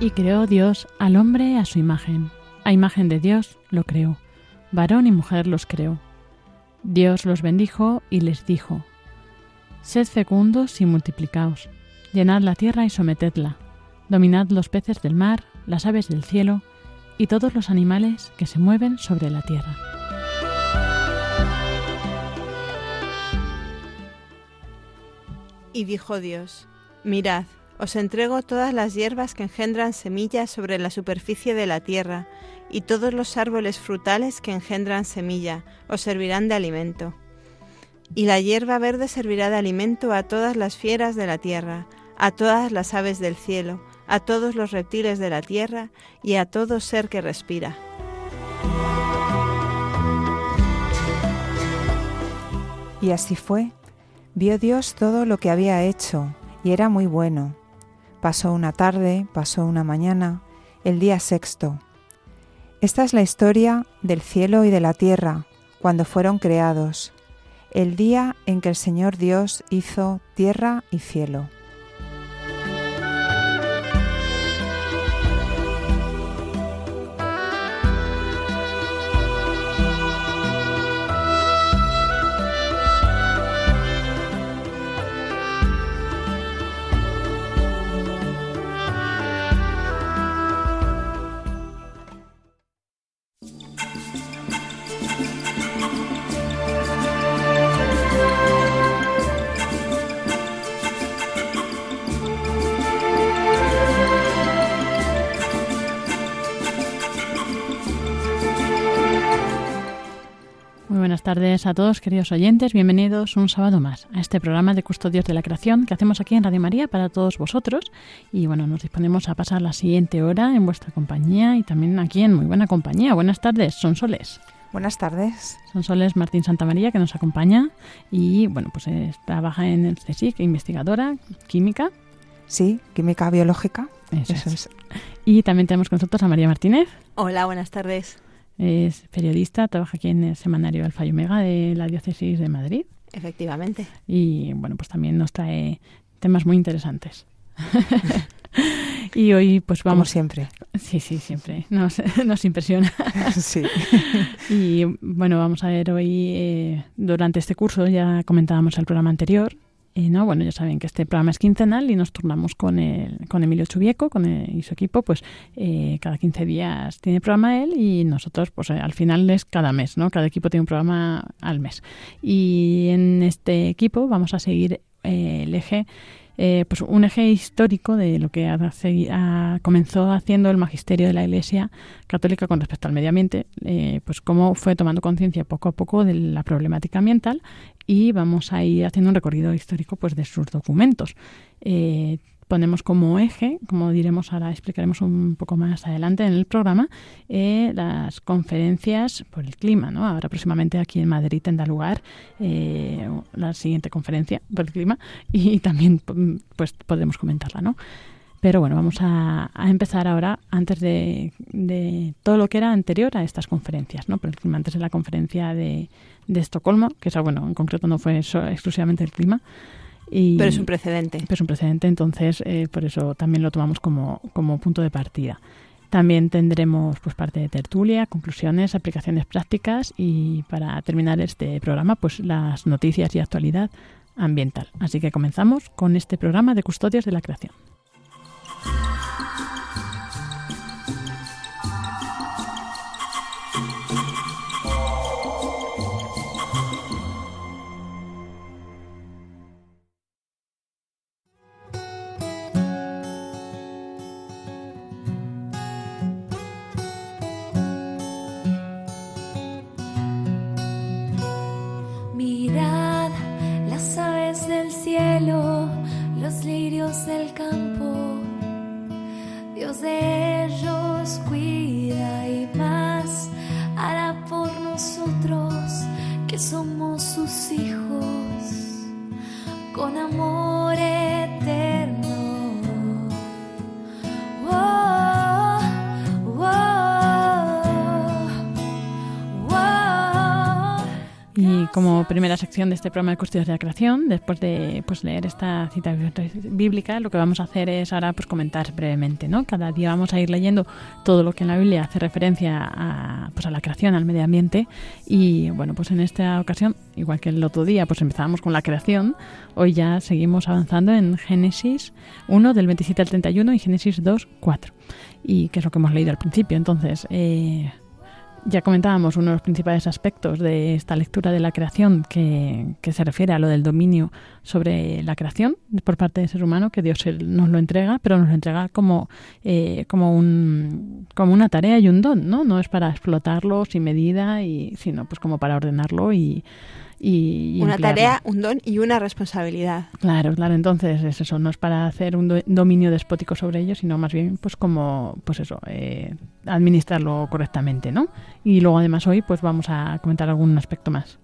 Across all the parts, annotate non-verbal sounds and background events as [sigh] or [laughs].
Y creó Dios al hombre a su imagen. A imagen de Dios lo creó. Varón y mujer los creó. Dios los bendijo y les dijo, Sed fecundos y multiplicaos, llenad la tierra y sometedla, dominad los peces del mar, las aves del cielo y todos los animales que se mueven sobre la tierra. Y dijo Dios, Mirad, os entrego todas las hierbas que engendran semillas sobre la superficie de la tierra, y todos los árboles frutales que engendran semilla os servirán de alimento. Y la hierba verde servirá de alimento a todas las fieras de la tierra, a todas las aves del cielo, a todos los reptiles de la tierra y a todo ser que respira. Y así fue. Vio Dios todo lo que había hecho, y era muy bueno. Pasó una tarde, pasó una mañana, el día sexto. Esta es la historia del cielo y de la tierra cuando fueron creados, el día en que el Señor Dios hizo tierra y cielo. Tardes a todos, queridos oyentes. Bienvenidos un sábado más a este programa de Custodios de la Creación que hacemos aquí en Radio María para todos vosotros. Y bueno, nos disponemos a pasar la siguiente hora en vuestra compañía y también aquí en muy buena compañía. Buenas tardes, son Soles. Buenas tardes. Son Soles Martín Santamaría que nos acompaña y bueno, pues trabaja en el CSIC, investigadora química. Sí, química biológica. Eso, es. Y también tenemos con nosotros a María Martínez. Hola, buenas tardes. Es periodista, trabaja aquí en el semanario Alfa y Omega de la Diócesis de Madrid. Efectivamente. Y bueno, pues también nos trae temas muy interesantes. [laughs] y hoy pues vamos... Como siempre. Sí, sí, siempre. Nos, [laughs] nos impresiona. [laughs] sí. y bueno, vamos a ver hoy, eh, durante este curso, ya comentábamos el programa anterior, no, bueno, ya saben que este programa es quincenal y nos turnamos con, el, con Emilio Chubieco con y su equipo, pues eh, cada 15 días tiene programa él y nosotros, pues al final es cada mes, ¿no? Cada equipo tiene un programa al mes. Y en este equipo vamos a seguir eh, el eje eh, pues un eje histórico de lo que comenzó haciendo el magisterio de la Iglesia católica con respecto al medio ambiente, eh, pues cómo fue tomando conciencia poco a poco de la problemática ambiental y vamos a ir haciendo un recorrido histórico pues de sus documentos. Eh, ponemos como eje, como diremos ahora, explicaremos un poco más adelante en el programa, eh, las conferencias por el clima. ¿no? Ahora próximamente aquí en Madrid tendrá lugar eh, la siguiente conferencia por el clima y [laughs] también pues podremos comentarla. ¿no? Pero bueno, vamos a, empezar ahora antes de, todo lo que era anterior a estas conferencias, ¿no? Por el clima, antes de la conferencia de, de Estocolmo, que esa, bueno, en concreto no fue exclusivamente el clima, pero es un precedente. Pero es un precedente, entonces eh, por eso también lo tomamos como, como punto de partida. También tendremos pues parte de tertulia, conclusiones, aplicaciones prácticas y para terminar este programa pues las noticias y actualidad ambiental. Así que comenzamos con este programa de Custodios de la Creación. Primera sección de este programa de Custodios de la Creación. Después de pues, leer esta cita bíblica, lo que vamos a hacer es ahora pues, comentar brevemente. ¿no? Cada día vamos a ir leyendo todo lo que en la Biblia hace referencia a, pues, a la creación, al medio ambiente. Y bueno, pues en esta ocasión, igual que el otro día, pues empezamos con la creación. Hoy ya seguimos avanzando en Génesis 1 del 27 al 31 y Génesis 2, 4. Y que es lo que hemos leído al principio. Entonces, eh, ya comentábamos uno de los principales aspectos de esta lectura de la creación que, se refiere a lo del dominio sobre la creación por parte del ser humano, que Dios nos lo entrega, pero nos lo entrega como, eh, como, un, como una tarea y un don, ¿no? No es para explotarlo sin medida, y, sino pues como para ordenarlo y y, una tarea, un don y una responsabilidad. Claro, claro. Entonces es eso, no es para hacer un dominio despótico sobre ellos, sino más bien, pues como, pues eso, eh, administrarlo correctamente, ¿no? Y luego además hoy, pues vamos a comentar algún aspecto más.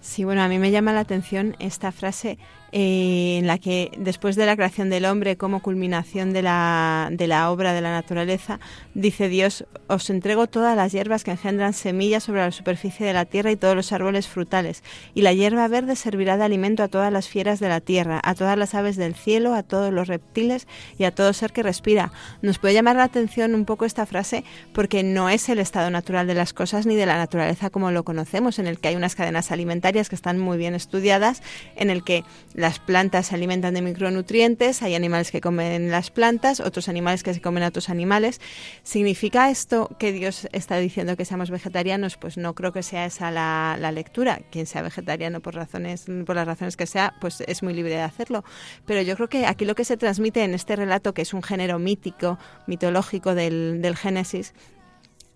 Sí, bueno, a mí me llama la atención esta frase eh, en la que después de la creación del hombre como culminación de la, de la obra de la naturaleza, dice Dios, os entrego todas las hierbas que engendran semillas sobre la superficie de la tierra y todos los árboles frutales, y la hierba verde servirá de alimento a todas las fieras de la tierra, a todas las aves del cielo, a todos los reptiles y a todo ser que respira. Nos puede llamar la atención un poco esta frase porque no es el estado natural de las cosas ni de la naturaleza como lo conocemos, en el que hay unas cadenas alimentarias que están muy bien estudiadas, en el que las plantas se alimentan de micronutrientes, hay animales que comen las plantas, otros animales que se comen a otros animales. ¿Significa esto que Dios está diciendo que seamos vegetarianos? Pues no creo que sea esa la, lectura. Quien sea vegetariano por razones, por las razones que sea, pues es muy libre de hacerlo. Pero yo creo que aquí lo que se transmite en este relato, que es un género mítico, mitológico del, del Génesis,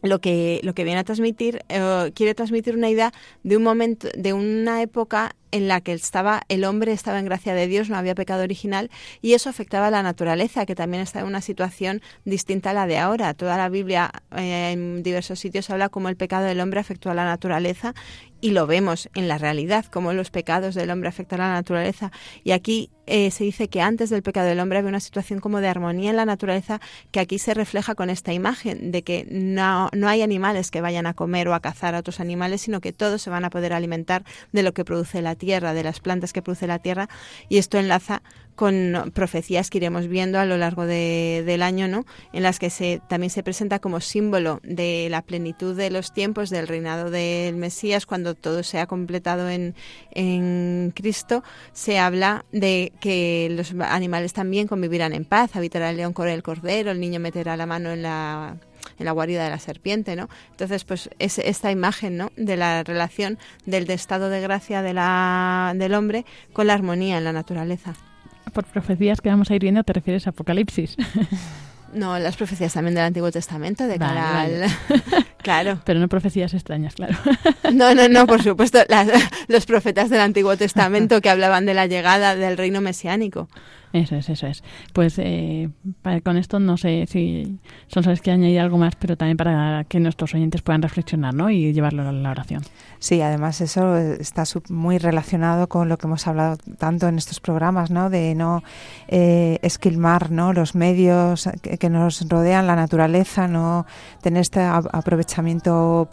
lo que, lo que viene a transmitir, eh, quiere transmitir una idea de un momento, de una época en la que estaba el hombre estaba en gracia de Dios, no había pecado original y eso afectaba a la naturaleza, que también está en una situación distinta a la de ahora. Toda la Biblia eh, en diversos sitios habla cómo el pecado del hombre afectó a la naturaleza y lo vemos en la realidad, cómo los pecados del hombre afectan a la naturaleza. Y aquí eh, se dice que antes del pecado del hombre había una situación como de armonía en la naturaleza que aquí se refleja con esta imagen de que no, no hay animales que vayan a comer o a cazar a otros animales, sino que todos se van a poder alimentar de lo que produce la tierra, de las plantas que produce la tierra, y esto enlaza con profecías que iremos viendo a lo largo del año, ¿no? En las que se, también se presenta como símbolo de la plenitud de los tiempos del reinado del Mesías, cuando todo se ha completado en, en Cristo, se habla de que los animales también convivirán en paz, habitará el león con el cordero, el niño meterá la mano en la en la guarida de la serpiente, ¿no? Entonces, pues es esta imagen, ¿no? De la relación del estado de gracia de la, del hombre con la armonía en la naturaleza. Por profecías que vamos a ir viendo te refieres a Apocalipsis. [laughs] No, las profecías también del Antiguo Testamento, de cara al... [laughs] claro. Pero no profecías extrañas, claro. [laughs] No, no, no, por supuesto, los profetas del Antiguo Testamento que hablaban de la llegada del reino mesiánico. Eso es, eso es. Pues eh, con esto no sé si son sabes que añadir algo más, pero también para que nuestros oyentes puedan reflexionar ¿no? y llevarlo a la oración. Sí, además eso está muy relacionado con lo que hemos hablado tanto en estos programas, ¿no? de no eh, esquilmar ¿no? los medios que, nos rodean, la naturaleza, no tener este aprovechamiento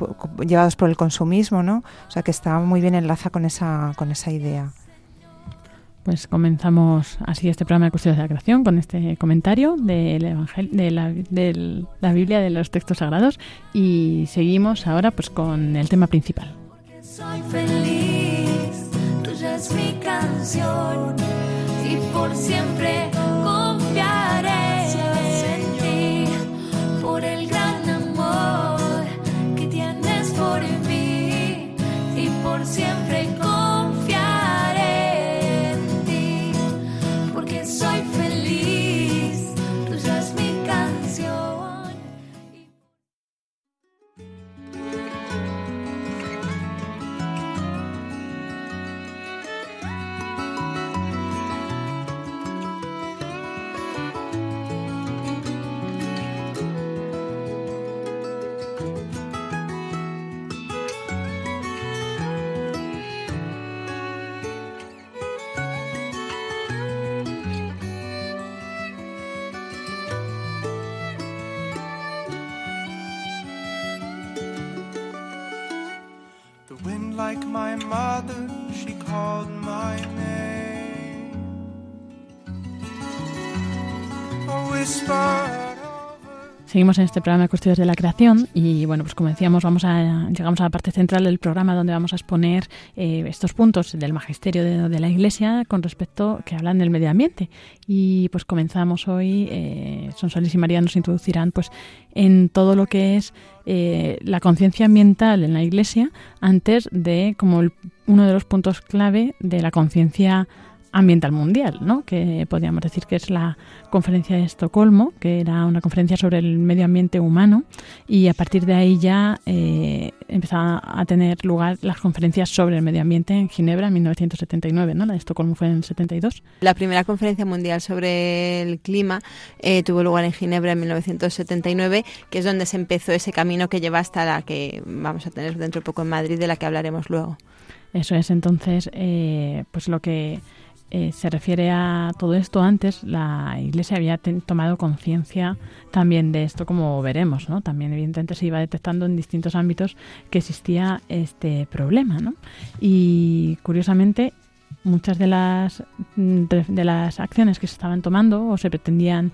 llevados por el consumismo, ¿no? o sea que está muy bien enlaza con esa, con esa idea. Pues comenzamos así este programa de Cuestiones de la Creación con este comentario del Evangelio, de, la, de la Biblia, de los textos sagrados y seguimos ahora pues con el tema principal. soy feliz, tuya es mi canción y por siempre like my mother, she called my name. A whisper. Seguimos en este programa de Cuestiones de la Creación y bueno, pues como decíamos, vamos a, llegamos a la parte central del programa donde vamos a exponer eh, estos puntos del magisterio de, la Iglesia con respecto que hablan del medio ambiente. Y pues comenzamos hoy, eh, y María nos introducirán pues en todo lo que es eh, la conciencia ambiental en la Iglesia antes de como uno de los puntos clave de la conciencia ambiental mundial, ¿no? que podríamos decir que es la conferencia de Estocolmo, que era una conferencia sobre el medio ambiente humano, y a partir de ahí ya eh, empezaron a tener lugar las conferencias sobre el medio ambiente en Ginebra en 1979, ¿no? la de Estocolmo fue en el 72. La primera conferencia mundial sobre el clima eh, tuvo lugar en Ginebra en 1979, que es donde se empezó ese camino que lleva hasta la que vamos a tener dentro de poco en Madrid, de la que hablaremos luego. Eso es, entonces, eh, pues lo que eh, se refiere a todo esto antes, la Iglesia había tomado conciencia también de esto, como veremos, ¿no? También evidentemente se iba detectando en distintos ámbitos que existía este problema, ¿no? Y curiosamente muchas de las de las acciones que se estaban tomando o se pretendían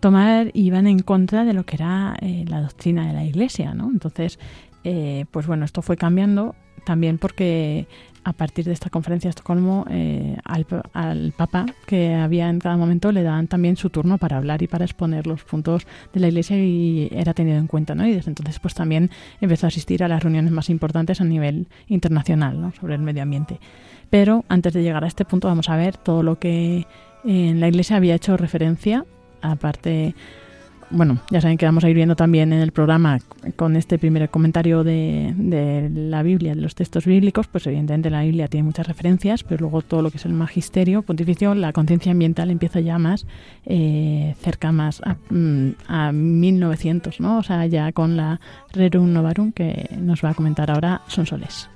tomar iban en contra de lo que era eh, la doctrina de la Iglesia, ¿no? Entonces, eh, pues bueno, esto fue cambiando también porque a partir de esta conferencia de Estocolmo eh, al, al, Papa que había en cada momento le daban también su turno para hablar y para exponer los puntos de la Iglesia y era tenido en cuenta, ¿no? Y desde entonces pues también empezó a asistir a las reuniones más importantes a nivel internacional, ¿no? Sobre el medio ambiente. Pero antes de llegar a este punto vamos a ver todo lo que en la Iglesia había hecho referencia, aparte bueno, ya saben que vamos a ir viendo también en el programa con este primer comentario de, de, la Biblia, de los textos bíblicos, pues evidentemente la Biblia tiene muchas referencias, pero luego todo lo que es el magisterio pontificio, la conciencia ambiental empieza ya más eh, cerca más a, mm, a, 1900, ¿no? O sea, ya con la Rerum Novarum que nos va a comentar ahora Sonsoles.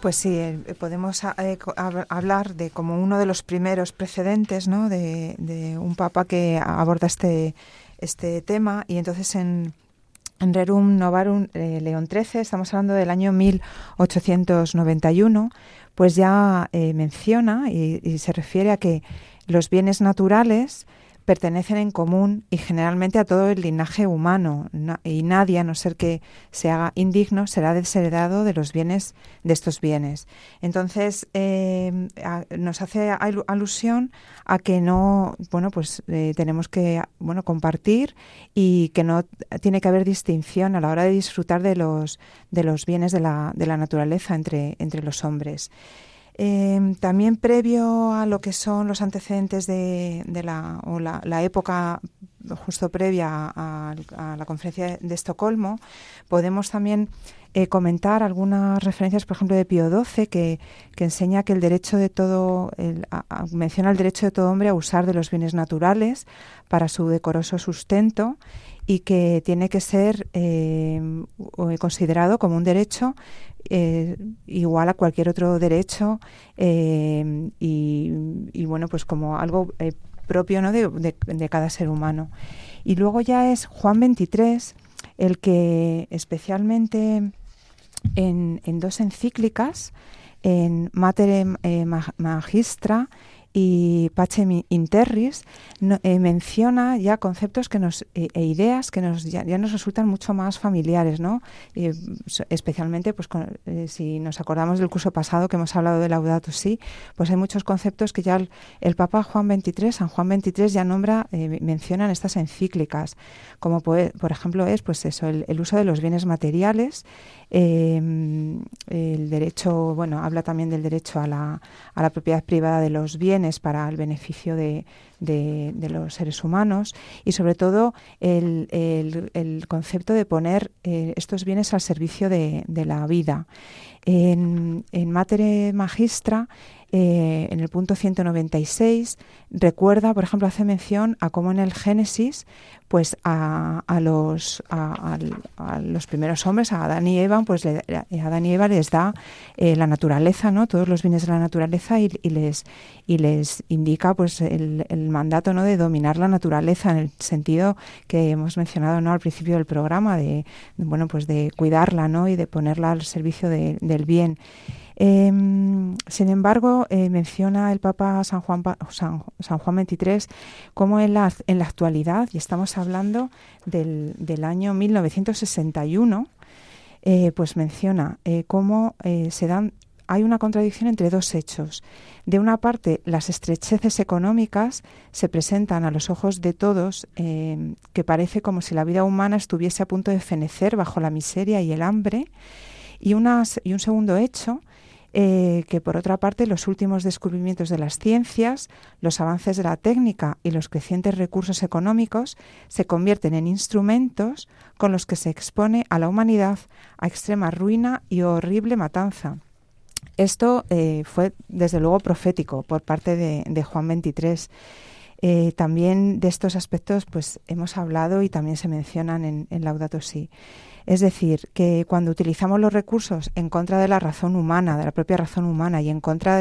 Pues sí, eh, podemos eh, hablar de como uno de los primeros precedentes, ¿no? De, de un papa que aborda este este tema y entonces en, en Rerum Novarum eh, León XIII, estamos hablando del año 1891, pues ya eh, menciona y, se refiere a que los bienes naturales pertenecen en común y generalmente a todo el linaje humano, y nadie, a no ser que se haga indigno, será desheredado de los bienes de estos bienes. Entonces, eh, nos hace alusión a que no, bueno, pues eh, tenemos que, bueno, compartir y que no tiene que haber distinción a la hora de disfrutar de los, de los bienes de la, de la naturaleza entre, entre los hombres. Em, también previo a lo que son los antecedentes de, la, o la, época justo previa a, la conferencia de Estocolmo, podemos también eh, comentar algunas referencias, por ejemplo, de Pío XII, que, enseña que el derecho de todo, menciona el derecho de todo hombre a usar de los bienes naturales para su decoroso sustento y que tiene que ser eh, considerado como un derecho eh, igual a cualquier otro derecho eh, y, bueno pues como algo propio ¿no? de, cada ser humano y luego ya es Juan 23 el que especialmente en, en dos encíclicas en Mater Magistra y Pacem Interris eh, menciona ya conceptos que nos, eh, e ideas que nos, ya, nos resultan mucho más familiares, ¿no? especialmente pues, eh, si nos acordamos del curso pasado que hemos hablado de Laudato Si, pues hay muchos conceptos que ya el, Papa Juan XXIII, San Juan XXIII ya nombra, menciona en estas encíclicas, como por ejemplo es pues eso, el uso de los bienes materiales, Em, el derecho, bueno, habla también del derecho a la, a la propiedad privada de los bienes para el beneficio de, de, los seres humanos y sobre todo el, el, concepto de poner eh, estos bienes al servicio de, de la vida. En, en Matere Magistra eh, en el punto 196, recuerda, por ejemplo, hace mención a cómo en el Génesis, pues a, los, a, los primeros hombres, a Adán y Eva, pues le, a Adán y Eva les da eh, la naturaleza, ¿no? Todos los bienes de la naturaleza y, les y les indica, pues, el, mandato, ¿no? De dominar la naturaleza en el sentido que hemos mencionado, ¿no? Al principio del programa de, bueno, pues de cuidarla, ¿no? Y de ponerla al servicio del bien. Em, sin embargo, eh, menciona el Papa San Juan, San, Juan XXIII como en la, en la actualidad, y estamos hablando del, del año 1961, eh, pues menciona eh, cómo se dan hay una contradicción entre dos hechos. De una parte, las estrecheces económicas se presentan a los ojos de todos, que parece como si la vida humana estuviese a punto de fenecer bajo la miseria y el hambre. Y, unas, y un segundo hecho eh, que por otra parte los últimos descubrimientos de las ciencias, los avances de la técnica y los crecientes recursos económicos se convierten en instrumentos con los que se expone a la humanidad a extrema ruina y horrible matanza. Esto eh, fue desde luego profético por parte de, Juan XXIII. Eh, también de estos aspectos pues hemos hablado y también se mencionan en, Laudato Si. Es decir, que cuando utilizamos los recursos en contra de la razón humana, de la propia razón humana y en contra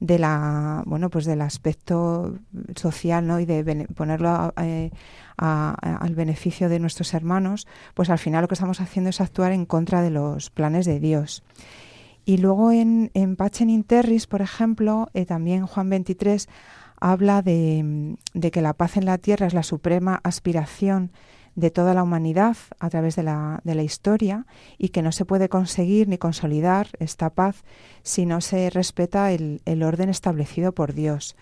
de, la, bueno, pues del aspecto social, ¿no? Y de ponerlo eh, al beneficio de nuestros hermanos, pues al final lo que estamos haciendo es actuar en contra de los planes de Dios. Y luego en, en Interris, por ejemplo, eh, también Juan 23 habla de, que la paz en la tierra es la suprema aspiración de toda la humanidad a través de la, de la historia y que no se puede conseguir ni consolidar esta paz si no se respeta el, orden establecido por Dios.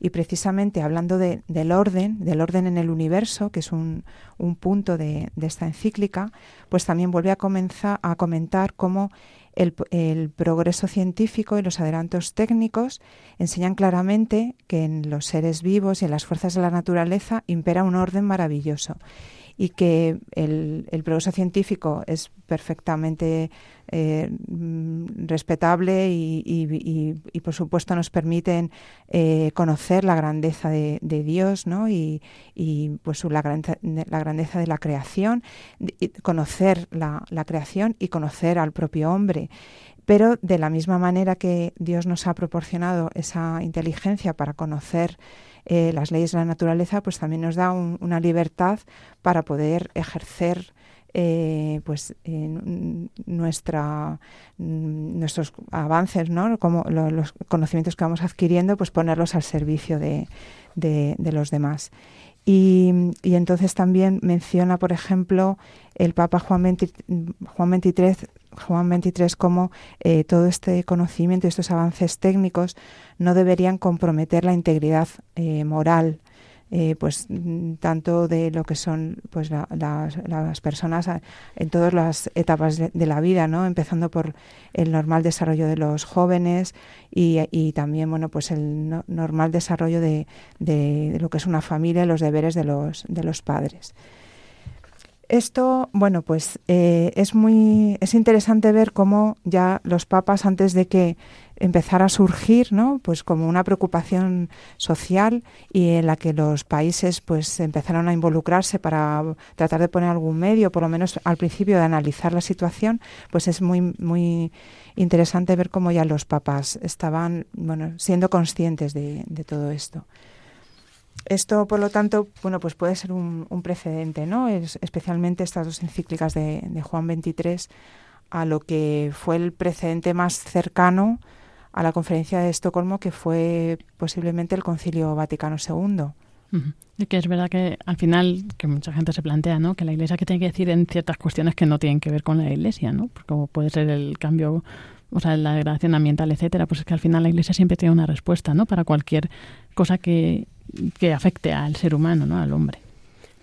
Y precisamente hablando de, del orden, del orden en el universo, que es un, un punto de, de, esta encíclica, pues también vuelve a, comenzar, a comentar cómo el, el, progreso científico y los adelantos técnicos enseñan claramente que en los seres vivos y en las fuerzas de la naturaleza impera un orden maravilloso y que el, progreso científico es perfectamente eh, respetable y, por supuesto nos permiten eh, conocer la grandeza de, Dios ¿no? y, pues la, la, grandeza de la creación, conocer la, la creación y conocer al propio hombre. Pero de la misma manera que Dios nos ha proporcionado esa inteligencia para conocer eh, las leyes de la naturaleza, pues también nos da una libertad para poder ejercer eh, pues nuestra nuestros avances no como los conocimientos que vamos adquiriendo pues ponerlos al servicio de, de, los demás y, y, entonces también menciona por ejemplo el Papa Juan, Juan XXIII Juan 23 como eh, todo este conocimiento y estos avances técnicos no deberían comprometer la integridad eh, moral eh, pues tanto de lo que son pues las personas en todas las etapas de, la vida no empezando por el normal desarrollo de los jóvenes y, también bueno pues el normal desarrollo de, de, lo que es una familia y los deberes de los de los padres. Esto, bueno, pues eh, es muy es interesante ver cómo ya los papas antes de que empezara a surgir, ¿no? Pues como una preocupación social y en la que los países pues empezaron a involucrarse para tratar de poner algún medio, por lo menos al principio de analizar la situación, pues es muy muy interesante ver cómo ya los papas estaban, bueno, siendo conscientes de, de todo esto. Esto, por lo tanto, bueno, pues puede ser un, precedente, ¿no? Es, especialmente estas dos encíclicas de, Juan XXIII a lo que fue el precedente más cercano a la conferencia de Estocolmo, que fue posiblemente el Concilio Vaticano II. Y que es verdad que al final, que mucha gente se plantea, ¿no? Que la Iglesia que tiene que decir en ciertas cuestiones que no tienen que ver con la Iglesia, ¿no? Como puede ser el cambio, o sea, la degradación ambiental, etcétera, pues es que al final la Iglesia siempre tiene una respuesta, ¿no? Para cualquier cosa que que afecte al ser humano, ¿no? Al hombre.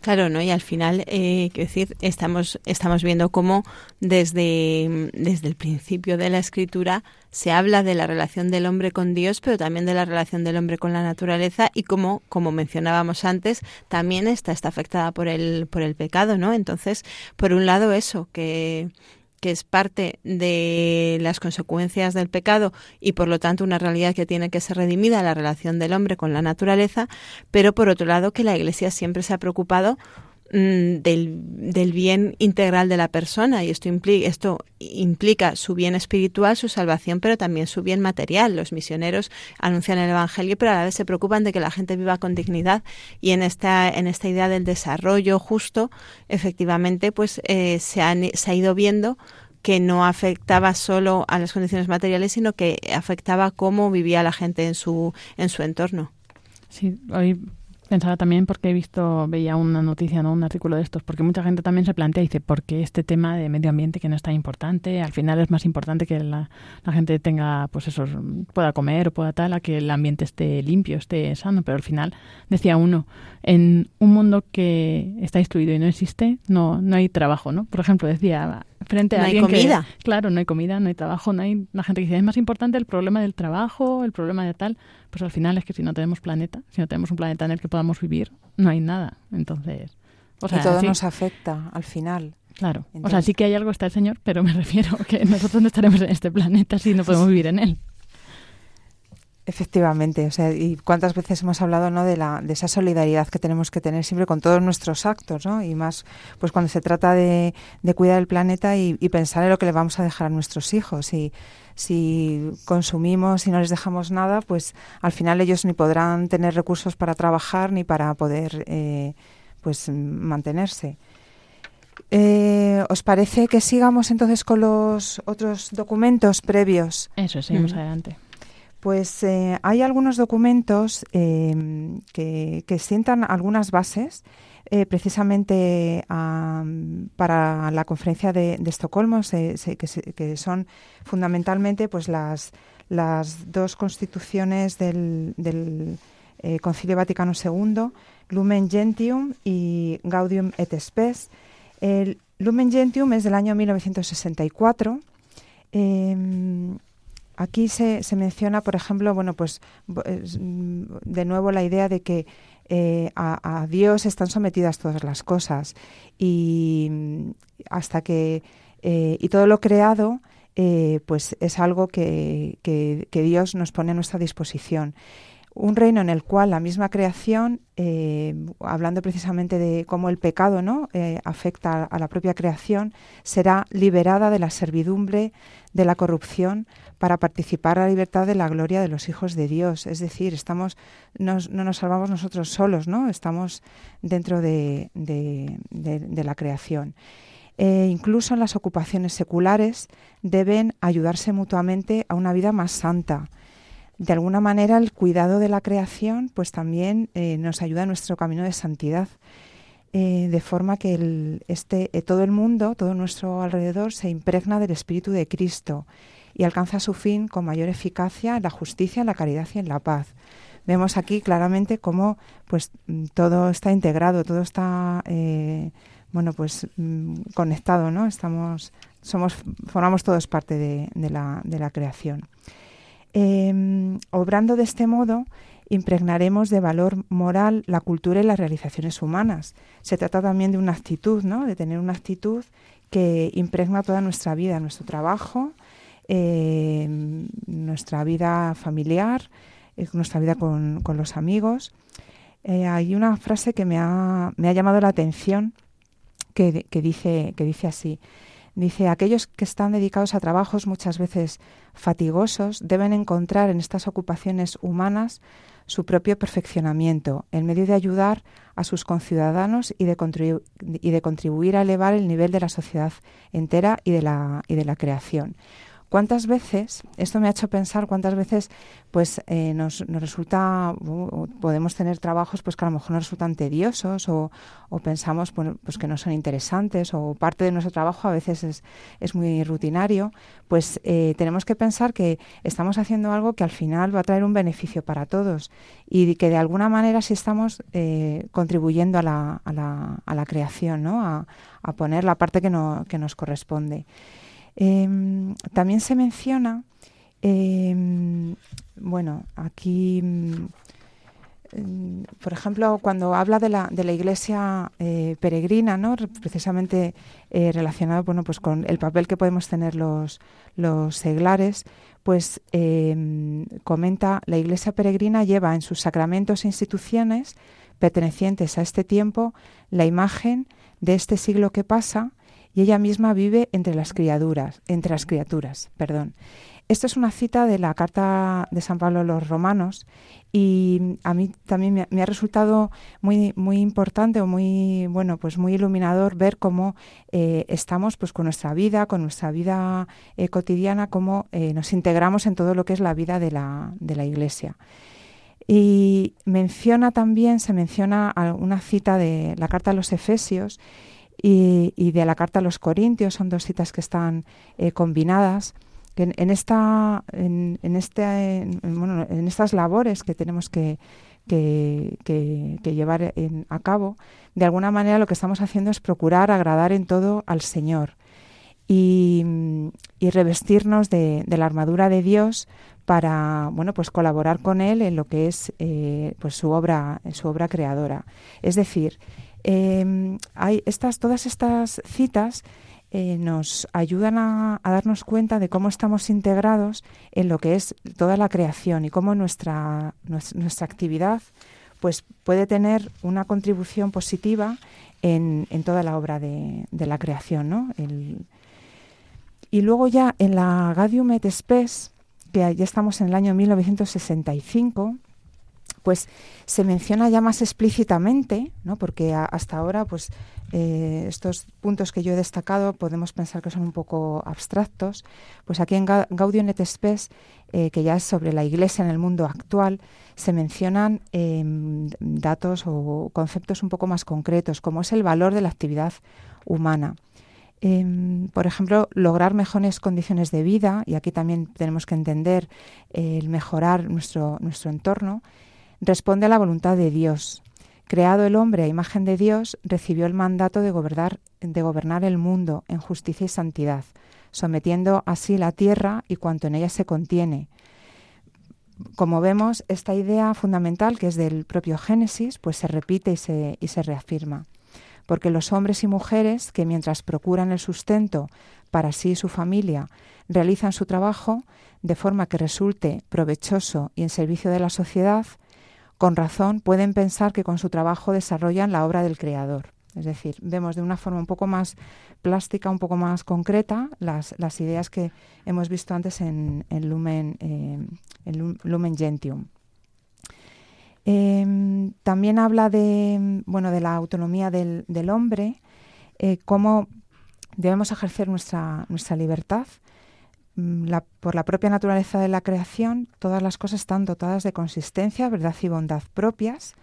Claro, ¿no? Y al final, eh, quiero decir, estamos, estamos viendo cómo desde, desde el principio de la escritura se habla de la relación del hombre con Dios, pero también de la relación del hombre con la naturaleza y cómo, como mencionábamos antes, también está, está afectada por el, por el pecado, ¿no? Entonces, por un lado eso, que, que es parte de las consecuencias del pecado y por lo tanto una realidad que tiene que ser redimida, la relación del hombre con la naturaleza, pero por otro lado que la Iglesia siempre se ha preocupado del, del, bien integral de la persona y esto implica, esto implica su bien espiritual, su salvación, pero también su bien material. Los misioneros anuncian el Evangelio, pero a la vez se preocupan de que la gente viva con dignidad y en esta, en esta idea del desarrollo justo, efectivamente, pues eh, se, se ha ido viendo que no afectaba solo a las condiciones materiales, sino que afectaba cómo vivía la gente en su, en su entorno. Sí, hoy Pensaba también porque he visto, veía una noticia, ¿no? un artículo de estos, porque mucha gente también se plantea y dice, ¿por qué este tema de medio ambiente que no es tan importante? Al final es más importante que la, gente tenga, pues eso, pueda comer o pueda tal, a que el ambiente esté limpio, esté sano, pero al final, decía uno, en un mundo que está destruido y no existe, no, no hay trabajo, ¿no? Por ejemplo, decía, frente a no alguien hay comida. claro, no hay comida, no hay trabajo, no hay la gente que dice, es más importante el problema del trabajo, el problema de tal, pues al final es que si no tenemos planeta, si no tenemos un planeta en el que podamos vivir, no hay nada. Entonces, o sea, y todo nos afecta al final. Claro, o sea, sí que hay algo está el Señor, pero me [laughs] refiero que nosotros no estaremos en este planeta si no podemos [laughs] vivir en él. Efectivamente, o sea, y cuántas veces hemos hablado ¿no? de, la, de esa solidaridad que tenemos que tener siempre con todos nuestros actos, ¿no? Y más, pues cuando se trata de, de cuidar el planeta y, y, pensar en lo que le vamos a dejar a nuestros hijos. Y si consumimos y no les dejamos nada, pues al final ellos ni podrán tener recursos para trabajar ni para poder, eh, pues mantenerse. Eh, ¿Os parece que sigamos entonces con los otros documentos previos? Eso, seguimos mm. adelante. Pues eh, hay algunos documentos em, que, sientan algunas bases eh, precisamente para la conferencia de, Estocolmo, que, son fundamentalmente pues las, las dos constituciones del, eh, Concilio Vaticano II, Lumen Gentium y Gaudium et Spes. El Lumen Gentium es del año 1964. Aquí se, se, menciona, por ejemplo, bueno, pues mm, de nuevo la idea de que eh, a, Dios están sometidas todas las cosas y mm, hasta que eh, y todo lo creado eh, pues es algo que, que, Dios nos pone a nuestra disposición un reino en el cual la misma creación, eh, hablando precisamente de cómo el pecado ¿no? Eh, afecta a la propia creación, será liberada de la servidumbre, de la corrupción, para participar a la libertad de la gloria de los hijos de Dios. Es decir, estamos, no nos salvamos nosotros solos, ¿no? estamos dentro de, la creación. Eh, incluso en las ocupaciones seculares deben ayudarse mutuamente a una vida más santa de alguna manera el cuidado de la creación pues también eh, nos ayuda en nuestro camino de santidad. Eh, de forma que este, eh, todo el mundo, todo nuestro alrededor se impregna del Espíritu de Cristo y alcanza su fin con mayor eficacia en la justicia, en la caridad y en la paz. vemos aquí claramente cómo pues todo está integrado, todo está bueno pues mm, conectado, ¿no? Estamos, somos, formamos todos parte de la, creación. Em, obrando de este modo, impregnaremos de valor moral la cultura y las realizaciones humanas. Se trata también de una actitud, ¿no? De tener una actitud que impregna toda nuestra vida, nuestro trabajo, eh, nuestra vida familiar, eh, nuestra vida con, los amigos. Eh, hay una frase que me ha, llamado la atención que, dice, que dice así. Dice, aquellos que están dedicados a trabajos muchas veces fatigosos deben encontrar en estas ocupaciones humanas su propio perfeccionamiento, en medio de ayudar a sus conciudadanos y de, y de contribuir a elevar el nivel de la sociedad entera y de la, y de la creación. ¿Cuántas veces, esto me ha hecho pensar cuántas veces pues eh, nos, nos, resulta, podemos tener trabajos pues que a lo mejor nos resultan tediosos o, o pensamos pues que no son interesantes o parte de nuestro trabajo a veces es, es muy rutinario, pues eh, tenemos que pensar que estamos haciendo algo que al final va a traer un beneficio para todos y que de alguna manera sí estamos eh, contribuyendo a la, a, la, a la creación, ¿no? a, a poner la parte que, no, que nos corresponde. Em, también se menciona, em, bueno, aquí, mm, por ejemplo, cuando habla de la, de la iglesia eh, peregrina, ¿no? precisamente eh, relacionado bueno, pues con el papel que podemos tener los, los seglares, pues em, comenta, la iglesia peregrina lleva en sus sacramentos e instituciones pertenecientes a este tiempo la imagen de este siglo que pasa y ella misma vive entre las criaturas, entre las criaturas, perdón. Esto es una cita de la carta de San Pablo a los romanos y a mí también me, ha resultado muy muy importante o muy bueno pues muy iluminador ver cómo eh, estamos pues con nuestra vida, con nuestra vida eh, cotidiana, cómo eh, nos integramos en todo lo que es la vida de la, de la Iglesia. Y menciona también, se menciona una cita de la carta a los Efesios y, de la carta a los Corintios, son dos citas que están eh, combinadas. en, en, esta, en, en este, bueno, en estas labores que tenemos que, que, llevar a cabo, de alguna manera lo que estamos haciendo es procurar agradar en todo al Señor y, y revestirnos de, de, la armadura de Dios para bueno pues colaborar con él en lo que es eh, pues su obra su obra creadora es decir eh, hay estas, todas estas citas eh, nos ayudan a, darnos cuenta de cómo estamos integrados en lo que es toda la creación y cómo nuestra, nuestra, actividad pues, puede tener una contribución positiva en, en toda la obra de, de la creación. ¿no? Y luego ya en la Gaudium et Spes, que ya estamos en el año 1965, pues se menciona ya más explícitamente, ¿no? porque hasta ahora pues eh, estos puntos que yo he destacado podemos pensar que son un poco abstractos, pues aquí en Gaudium et Spes, eh, que ya es sobre la Iglesia en el mundo actual, se mencionan em, datos o conceptos un poco más concretos, como es el valor de la actividad humana. Em, por ejemplo, lograr mejores condiciones de vida, y aquí también tenemos que entender el mejorar nuestro, nuestro entorno, responde a la voluntad de Dios. Creado el hombre a imagen de Dios, recibió el mandato de gobernar, de gobernar el mundo en justicia y santidad, sometiendo así la tierra y cuanto en ella se contiene. Como vemos, esta idea fundamental, que es del propio Génesis, pues se repite y se, y se reafirma. Porque los hombres y mujeres que mientras procuran el sustento para sí y su familia, realizan su trabajo de forma que resulte provechoso y en servicio de la sociedad, con razón pueden pensar que con su trabajo desarrollan la obra del Creador. Es decir, vemos de una forma un poco más plástica, un poco más concreta, las, las ideas que hemos visto antes en, Lumen, eh, Lumen Gentium. Em, también habla de, bueno, de la autonomía del, del hombre, eh, cómo debemos ejercer nuestra, nuestra libertad Mm, por la propia naturaleza de la creación, todas las cosas están dotadas de consistencia, verdad y bondad propias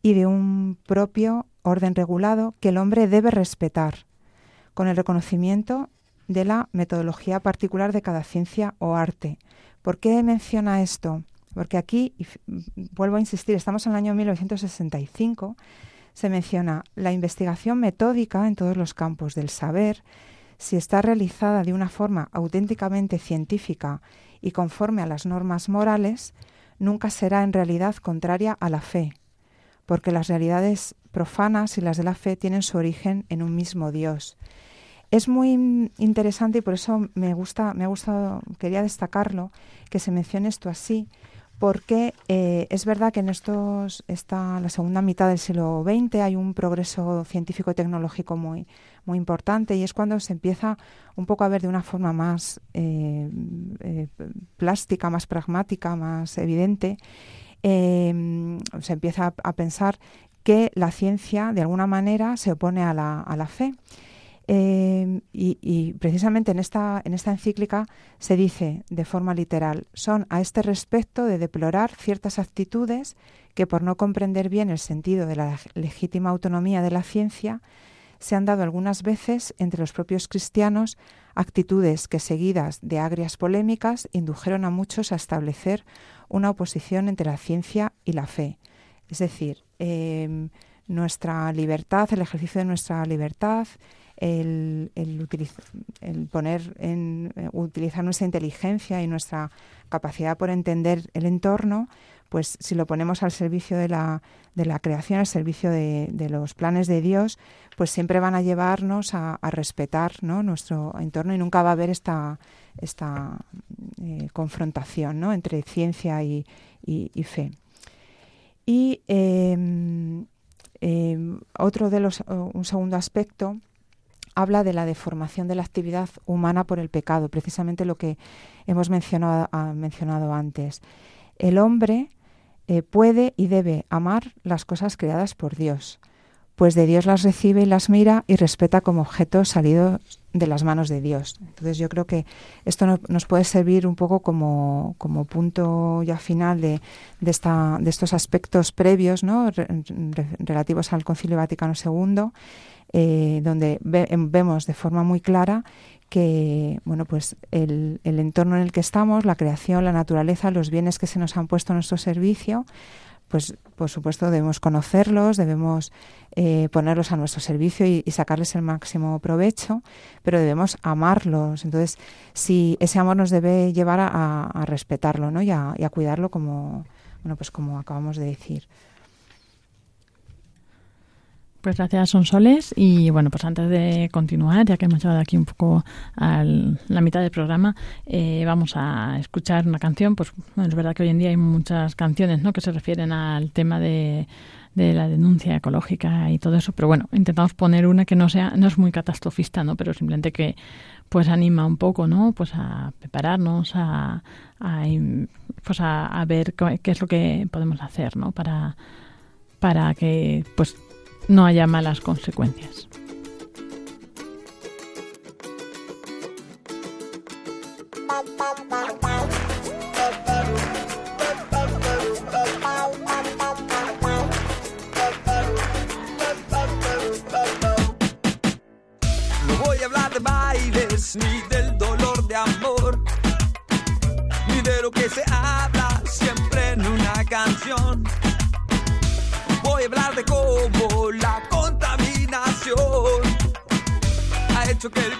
y de un propio orden regulado que el hombre debe respetar, con el reconocimiento de la metodología particular de cada ciencia o arte. ¿Por qué menciona esto Porque aquí, y vuelvo a insistir, estamos en el año 1965, se menciona la investigación metódica en todos los campos del saber, si está realizada de una forma auténticamente científica y conforme a las normas morales, nunca será en realidad contraria a la fe, porque las realidades profanas y las de la fe tienen su origen en un mismo Dios. Es muy interesante y por eso me gusta, me ha gustado, quería destacarlo, que se mencione esto así, porque eh, es verdad que en estos, esta, la segunda mitad del siglo XX hay un progreso científico-tecnológico muy, muy importante y es cuando se empieza un poco a ver de una forma más eh, eh, plástica, más pragmática, más evidente, se empieza a, pensar que la ciencia de alguna manera se opone a la, a la fe. Em, y, precisamente en esta, en esta encíclica se dice de forma literal, son a este respecto de deplorar ciertas actitudes que por no comprender bien el sentido de la legítima autonomía de la ciencia, se han dado algunas veces entre los propios cristianos actitudes que seguidas de agrias polémicas indujeron a muchos a establecer una oposición entre la ciencia y la fe. Es decir, em, nuestra libertad, el ejercicio de nuestra libertad, el, el, poner en eh, utilizar nuestra inteligencia y nuestra capacidad por entender el entorno, pues si lo ponemos al servicio de la, de la creación, al servicio de, de, los planes de Dios, pues siempre van a llevarnos a, respetar ¿no? nuestro entorno y nunca va a haber esta, esta eh, confrontación ¿no? entre ciencia y, y, fe. Y em, em, otro de los, un segundo aspecto habla de la deformación de la actividad humana por el pecado, precisamente lo que hemos mencionado, mencionado antes. El hombre eh, puede y debe amar las cosas creadas por Dios, pues de Dios las recibe y las mira y respeta como objetos salidos de las manos de Dios. Entonces yo creo que esto nos puede servir un poco como, como punto ya final de, de, esta, de estos aspectos previos ¿no? relativos al Concilio Vaticano II eh, donde em, vemos de forma muy clara que bueno pues el, el, entorno en el que estamos, la creación, la naturaleza, los bienes que se nos han puesto a nuestro servicio, pues por supuesto debemos conocerlos, debemos eh, ponerlos a nuestro servicio y, sacarles el máximo provecho, pero debemos amarlos. Entonces, si ese amor nos debe llevar a, a respetarlo, ¿no? Y a, y a cuidarlo como bueno pues como acabamos de decir. Pues gracias, Sonsoles. Y bueno, pues antes de continuar, ya que hemos llegado aquí un poco a la mitad del programa, eh, vamos a escuchar una canción. Pues es verdad que hoy en día hay muchas canciones ¿no? que se refieren al tema de, la denuncia ecológica y todo eso, pero bueno, intentamos poner una que no sea, no es muy catastrofista, ¿no? Pero simplemente que pues anima un poco, ¿no? Pues a prepararnos, a, a pues a ver qué es lo que podemos hacer, ¿no? Para para que pues no haya malas consecuencias. No voy a hablar de bailes ni del dolor de amor, ni de lo que se habla siempre en una canción voy a hablar de cómo hecho que el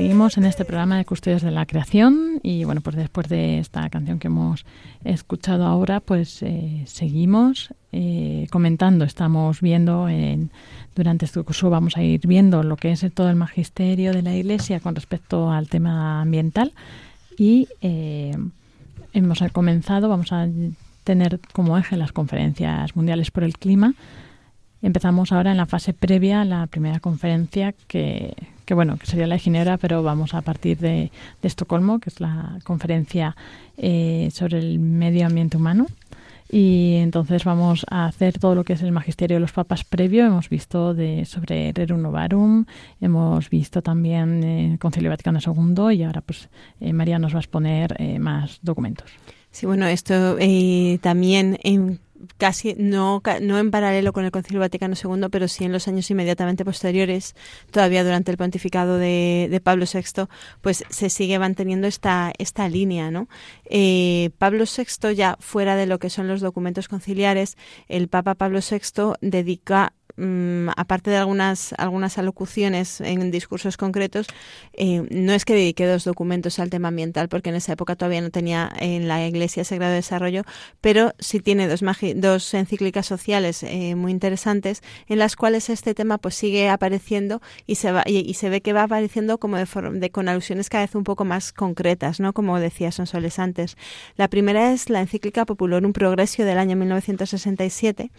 seguimos en este programa de Custodios de la Creación y bueno, pues después de esta canción que hemos escuchado ahora, pues eh, seguimos eh, comentando, estamos viendo en, durante este curso vamos a ir viendo lo que es todo el magisterio de la Iglesia con respecto al tema ambiental y eh, hemos comenzado, vamos a tener como eje las conferencias mundiales por el clima. Empezamos ahora en la fase previa a la primera conferencia que, que bueno, que sería la Ginebra, pero vamos a partir de, de Estocolmo, que es la conferencia eh, sobre el medio ambiente humano. Y entonces vamos a hacer todo lo que es el magisterio de los papas previo. Hemos visto de, sobre Rerum Novarum, hemos visto también el Concilio Vaticano II y ahora pues eh, María nos va a exponer eh, más documentos. Sí, bueno, esto eh, también en casi no, no en paralelo con el Concilio Vaticano II, pero sí en los años inmediatamente posteriores, todavía durante el pontificado de, de Pablo VI, pues se sigue manteniendo esta, esta línea, ¿no? Eh, Pablo VI, ya fuera de lo que son los documentos conciliares, el Papa Pablo VI dedica Mm, aparte de algunas, algunas alocuciones en discursos concretos, eh, no es que dedique dos documentos al tema ambiental, porque en esa época todavía no tenía en la Iglesia ese grado de desarrollo, pero sí tiene dos, dos encíclicas sociales eh, muy interesantes en las cuales este tema pues sigue apareciendo y se, va, y, se ve que va apareciendo como de, de, con alusiones cada vez un poco más concretas, ¿no? como decía Sonsoles antes. La primera es la encíclica Populorum Progressio del año 1967,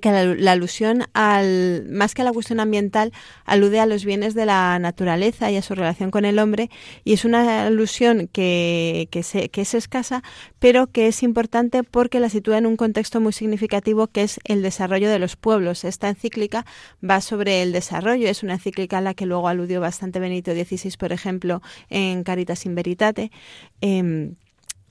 que la, alusión al más que a la cuestión ambiental alude a los bienes de la naturaleza y a su relación con el hombre y es una alusión que, que, se, que es escasa pero que es importante porque la sitúa en un contexto muy significativo que es el desarrollo de los pueblos. Esta encíclica va sobre el desarrollo, es una encíclica a la que luego aludió bastante Benito XVI, por ejemplo, en Caritas in Veritate. Eh,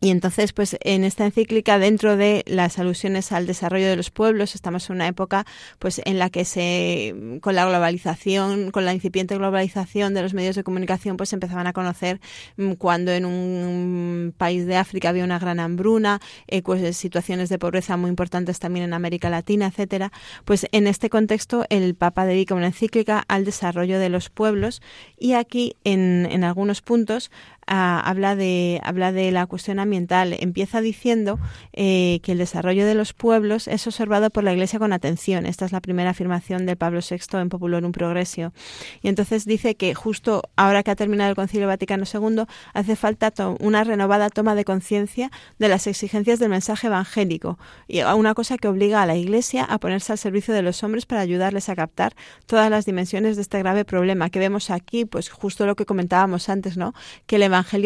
y entonces, pues en esta encíclica, dentro de las alusiones al desarrollo de los pueblos, estamos en una época pues en la que se, con la globalización, con la incipiente globalización de los medios de comunicación, pues empezaban a conocer mm, cuando en un país de África había una gran hambruna, eh, pues situaciones de pobreza muy importantes también en América Latina, etcétera. Pues en este contexto el Papa dedica una encíclica al desarrollo de los pueblos y aquí en, en algunos puntos habla, de, habla de la cuestión ambiental. Empieza diciendo eh, que el desarrollo de los pueblos es observado por la Iglesia con atención. Esta es la primera afirmación de Pablo VI en Populorum Progressio. Y entonces dice que justo ahora que ha terminado el Concilio Vaticano II, hace falta una renovada toma de conciencia de las exigencias del mensaje evangélico y una cosa que obliga a la Iglesia a ponerse al servicio de los hombres para ayudarles a captar todas las dimensiones de este grave problema que vemos aquí, pues justo lo que comentábamos antes, ¿no? Que el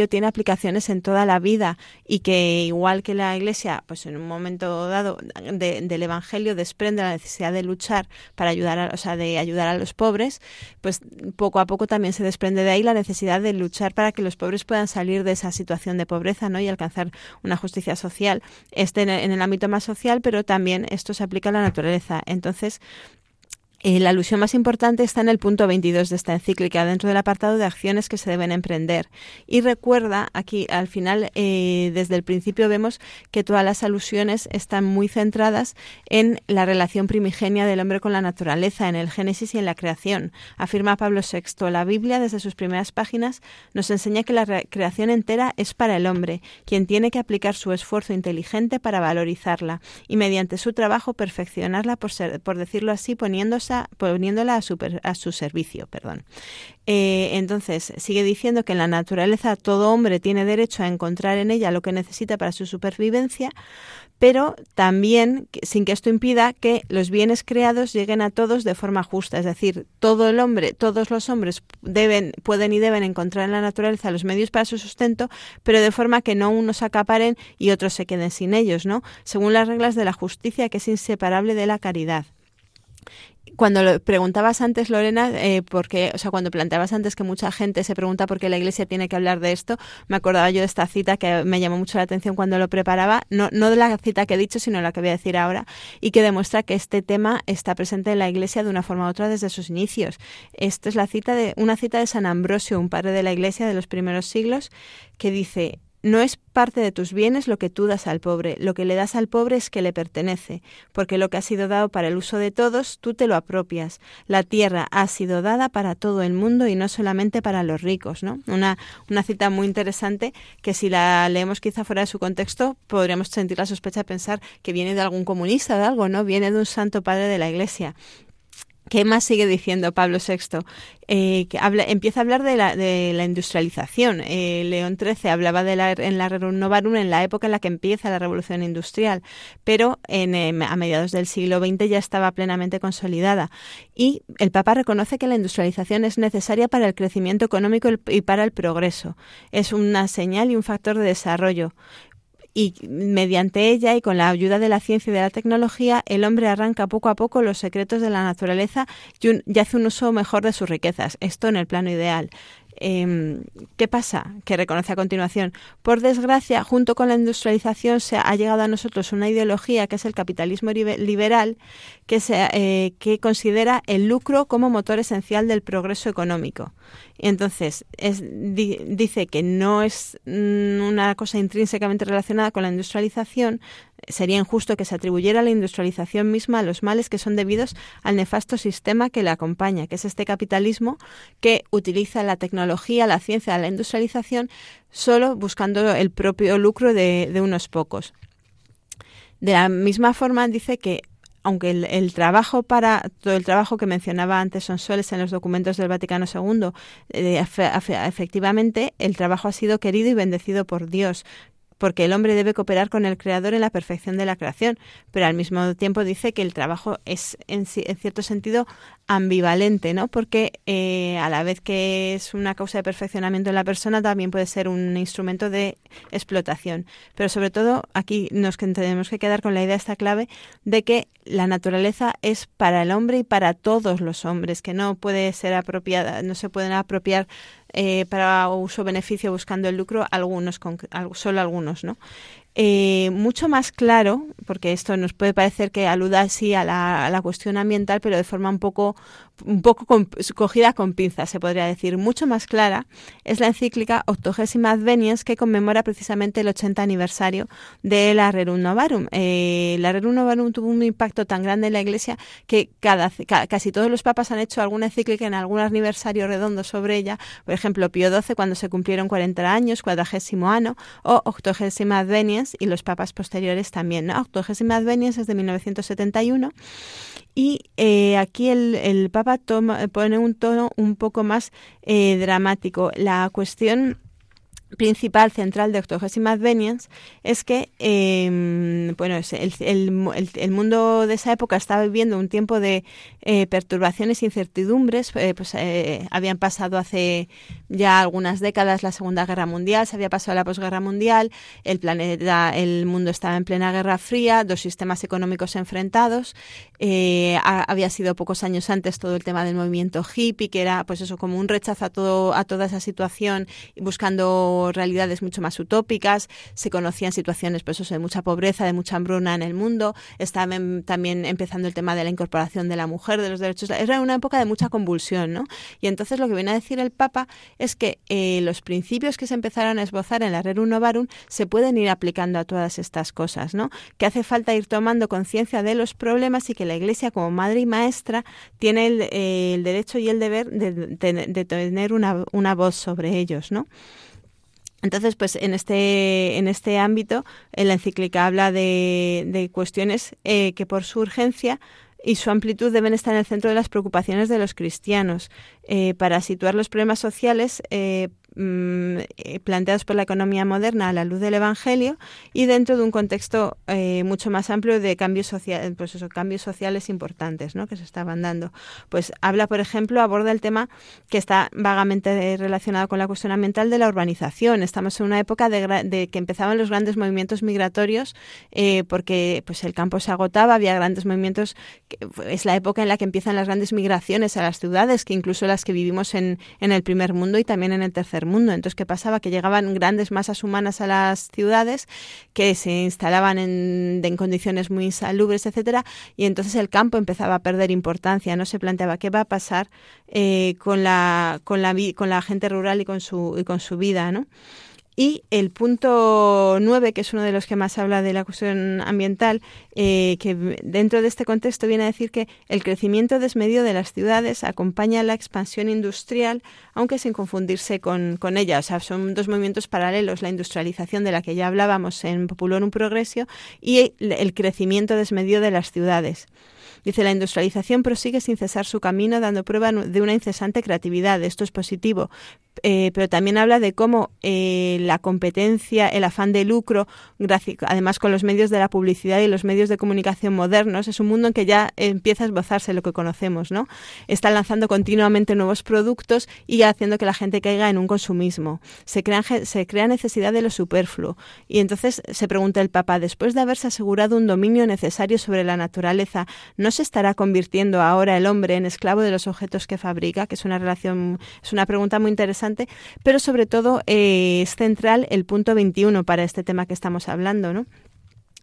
tiene aplicaciones en toda la vida y que igual que la Iglesia, pues en un momento dado del Evangelio desprende la necesidad de luchar para ayudar, a, o sea, de ayudar a los pobres, pues poco a poco también se desprende de ahí la necesidad de luchar para que los pobres puedan salir de esa situación de pobreza, ¿no? Y alcanzar una justicia social. Este en el ámbito más social, pero también esto se aplica a la naturaleza. Entonces, eh, la alusión más importante está en el punto 22 de esta encíclica, dentro del apartado de acciones que se deben emprender. Y recuerda, aquí al final, eh, desde el principio vemos que todas las alusiones están muy centradas en la relación primigenia del hombre con la naturaleza, en el Génesis y en la creación. Afirma Pablo VI, la Biblia desde sus primeras páginas nos enseña que la creación entera es para el hombre, quien tiene que aplicar su esfuerzo inteligente para valorizarla y mediante su trabajo perfeccionarla, por, ser, por decirlo así, poniéndose poniéndola a su, a su servicio. Perdón. Eh, entonces, sigue diciendo que en la naturaleza todo hombre tiene derecho a encontrar en ella lo que necesita para su supervivencia, pero también sin que esto impida que los bienes creados lleguen a todos de forma justa, es decir, todo el hombre, todos los hombres deben, pueden y deben encontrar en la naturaleza los medios para su sustento, pero de forma que no unos acaparen y otros se queden sin ellos, ¿no? Según las reglas de la justicia que es inseparable de la caridad cuando lo preguntabas antes, Lorena, eh, porque, o sea, cuando planteabas antes que mucha gente se pregunta por qué la Iglesia tiene que hablar de esto, me acordaba yo de esta cita que me llamó mucho la atención cuando lo preparaba, no, no de la cita que he dicho, sino la que voy a decir ahora, y que demuestra que este tema está presente en la Iglesia de una forma u otra desde sus inicios. Esta es la cita de una cita de San Ambrosio, un padre de la Iglesia de los primeros siglos, que dice no es parte de tus bienes lo que tú das al pobre, lo que le das al pobre es que le pertenece, porque lo que ha sido dado para el uso de todos, tú te lo apropias. La tierra ha sido dada para todo el mundo y no solamente para los ricos, ¿no? Una, una cita muy interesante que si la leemos quizá fuera de su contexto, podríamos sentir la sospecha de pensar que viene de algún comunista, de algo, ¿no? Viene de un santo padre de la Iglesia. ¿Qué más sigue diciendo Pablo VI? Eh, que habla, empieza a hablar de la, industrialización. Eh, León XIII hablaba de la, en la Rerum Novarum en la época en la que empieza la revolución industrial, pero en, eh, a mediados del siglo XX ya estaba plenamente consolidada. Y el Papa reconoce que la industrialización es necesaria para el crecimiento económico y para el progreso. Es una señal y un factor de desarrollo y mediante ella y con la ayuda de la ciencia y de la tecnología, el hombre arranca poco a poco los secretos de la naturaleza y, hace un uso mejor de sus riquezas. Esto en el plano ideal. Em, ¿Qué pasa? Que reconoce a continuación. Por desgracia, junto con la industrialización se ha llegado a nosotros una ideología que es el capitalismo liberal, que, se, eh, que considera el lucro como motor esencial del progreso económico. Entonces, es, dice que no es mm, una cosa intrínsecamente relacionada con la industrialización, sería injusto que se atribuyera la industrialización misma a los males que son debidos al nefasto sistema que la acompaña, que es este capitalismo que utiliza la tecnología, la ciencia, la industrialización solo buscando el propio lucro de, unos pocos. De la misma forma dice que aunque el, trabajo para todo el trabajo que mencionaba antes Sonsoles en los documentos del Vaticano II, eh, efectivamente el trabajo ha sido querido y bendecido por Dios porque el hombre debe cooperar con el Creador en la perfección de la creación, pero al mismo tiempo dice que el trabajo es en, cierto sentido ambivalente, ¿no? Porque eh, a la vez que es una causa de perfeccionamiento en la persona, también puede ser un instrumento de explotación. Pero sobre todo aquí nos tenemos que quedar con la idea esta clave de que la naturaleza es para el hombre y para todos los hombres, que no puede ser apropiada, no se pueden apropiar eh, para uso-beneficio buscando el lucro, algunos, solo algunos, ¿no? Eh, mucho más claro, porque esto nos puede parecer que aluda así a la, a la cuestión ambiental, pero de forma un poco un poco cogida con pinzas, se podría decir, mucho más clara, es la encíclica Octogésima Adveniens que conmemora precisamente el 80 aniversario de la Rerum Novarum. Eh, la Rerum Novarum tuvo un impacto tan grande en la Iglesia que casi todos los papas han hecho alguna encíclica en algún aniversario redondo sobre ella. Por ejemplo, Pío XII cuando se cumplieron 40 años, cuadragésimo año, o Octogésima Adveniens y los papas posteriores también. ¿no? Octogésima Adveniens es de 1971 y eh, aquí el, el Papa toma, pone un tono un poco más eh, dramático. La cuestión principal central de Octogésima Adveniens es que eh, bueno el, el, el, mundo de esa época estaba viviendo un tiempo de eh, perturbaciones e incertidumbres eh, pues eh, habían pasado hace ya algunas décadas la Segunda Guerra Mundial se había pasado la posguerra mundial el planeta el mundo estaba en plena Guerra Fría dos sistemas económicos enfrentados había sido pocos años antes todo el tema del movimiento hippie que era pues eso como un rechazo a todo a toda esa situación buscando realidades mucho más utópicas, se conocían situaciones pues, de mucha pobreza, de mucha hambruna en el mundo, estaba también empezando el tema de la incorporación de la mujer, de los derechos. Era una época de mucha convulsión, ¿no? Y entonces lo que viene a decir el Papa es que eh, los principios que se empezaron a esbozar en la Rerum Novarum se pueden ir aplicando a todas estas cosas, ¿no? Que hace falta ir tomando conciencia de los problemas y que la Iglesia, como madre y maestra, tiene el, eh, derecho y el deber de, tener una, una voz sobre ellos, ¿no? Entonces, pues en este, en este ámbito, la encíclica habla de, de cuestiones eh, que por su urgencia y su amplitud deben estar en el centro de las preocupaciones de los cristianos. Eh, para situar los problemas sociales, eh, Mm, eh, planteados por la economía moderna a la luz del Evangelio y dentro de un contexto eh, mucho más amplio de cambios, sociales pues cambios sociales importantes ¿no? que se estaban dando. Pues habla, por ejemplo, aborda el tema que está vagamente relacionado con la cuestión ambiental de la urbanización. Estamos en una época de, que empezaban los grandes movimientos migratorios eh, porque pues el campo se agotaba, había grandes movimientos, es la época en la que empiezan las grandes migraciones a las ciudades, que incluso las que vivimos en, en el primer mundo y también en el tercer mundo. Entonces, ¿qué pasaba? Que llegaban grandes masas humanas a las ciudades que se instalaban en, condiciones muy insalubres, etcétera, y entonces el campo empezaba a perder importancia. No se planteaba qué va a pasar eh, con la con la con la gente rural y con su y con su vida, ¿no? Y el punto 9, que es uno de los que más habla de la cuestión ambiental, eh, que dentro de este contexto viene a decir que el crecimiento desmedido de las ciudades acompaña la expansión industrial, aunque sin confundirse con, ella. O sea, son dos movimientos paralelos, la industrialización de la que ya hablábamos en Populorum Progresio y el crecimiento desmedido de las ciudades. Dice, la industrialización prosigue sin cesar su camino, dando prueba de una incesante creatividad. Esto es positivo, eh, pero también habla de cómo eh, la competencia, el afán de lucro, además con los medios de la publicidad y los medios de comunicación modernos, es un mundo en que ya empieza a esbozarse lo que conocemos, ¿no? Está lanzando continuamente nuevos productos y haciendo que la gente caiga en un consumismo. Se, se crea necesidad de lo superfluo. Y entonces se pregunta el Papa, después de haberse asegurado un dominio necesario sobre la naturaleza, ¿no se estará convirtiendo ahora el hombre en esclavo de los objetos que fabrica? Que es una relación, es una pregunta muy interesante pero sobre todo eh, es central el punto 21 para este tema que estamos hablando, ¿no?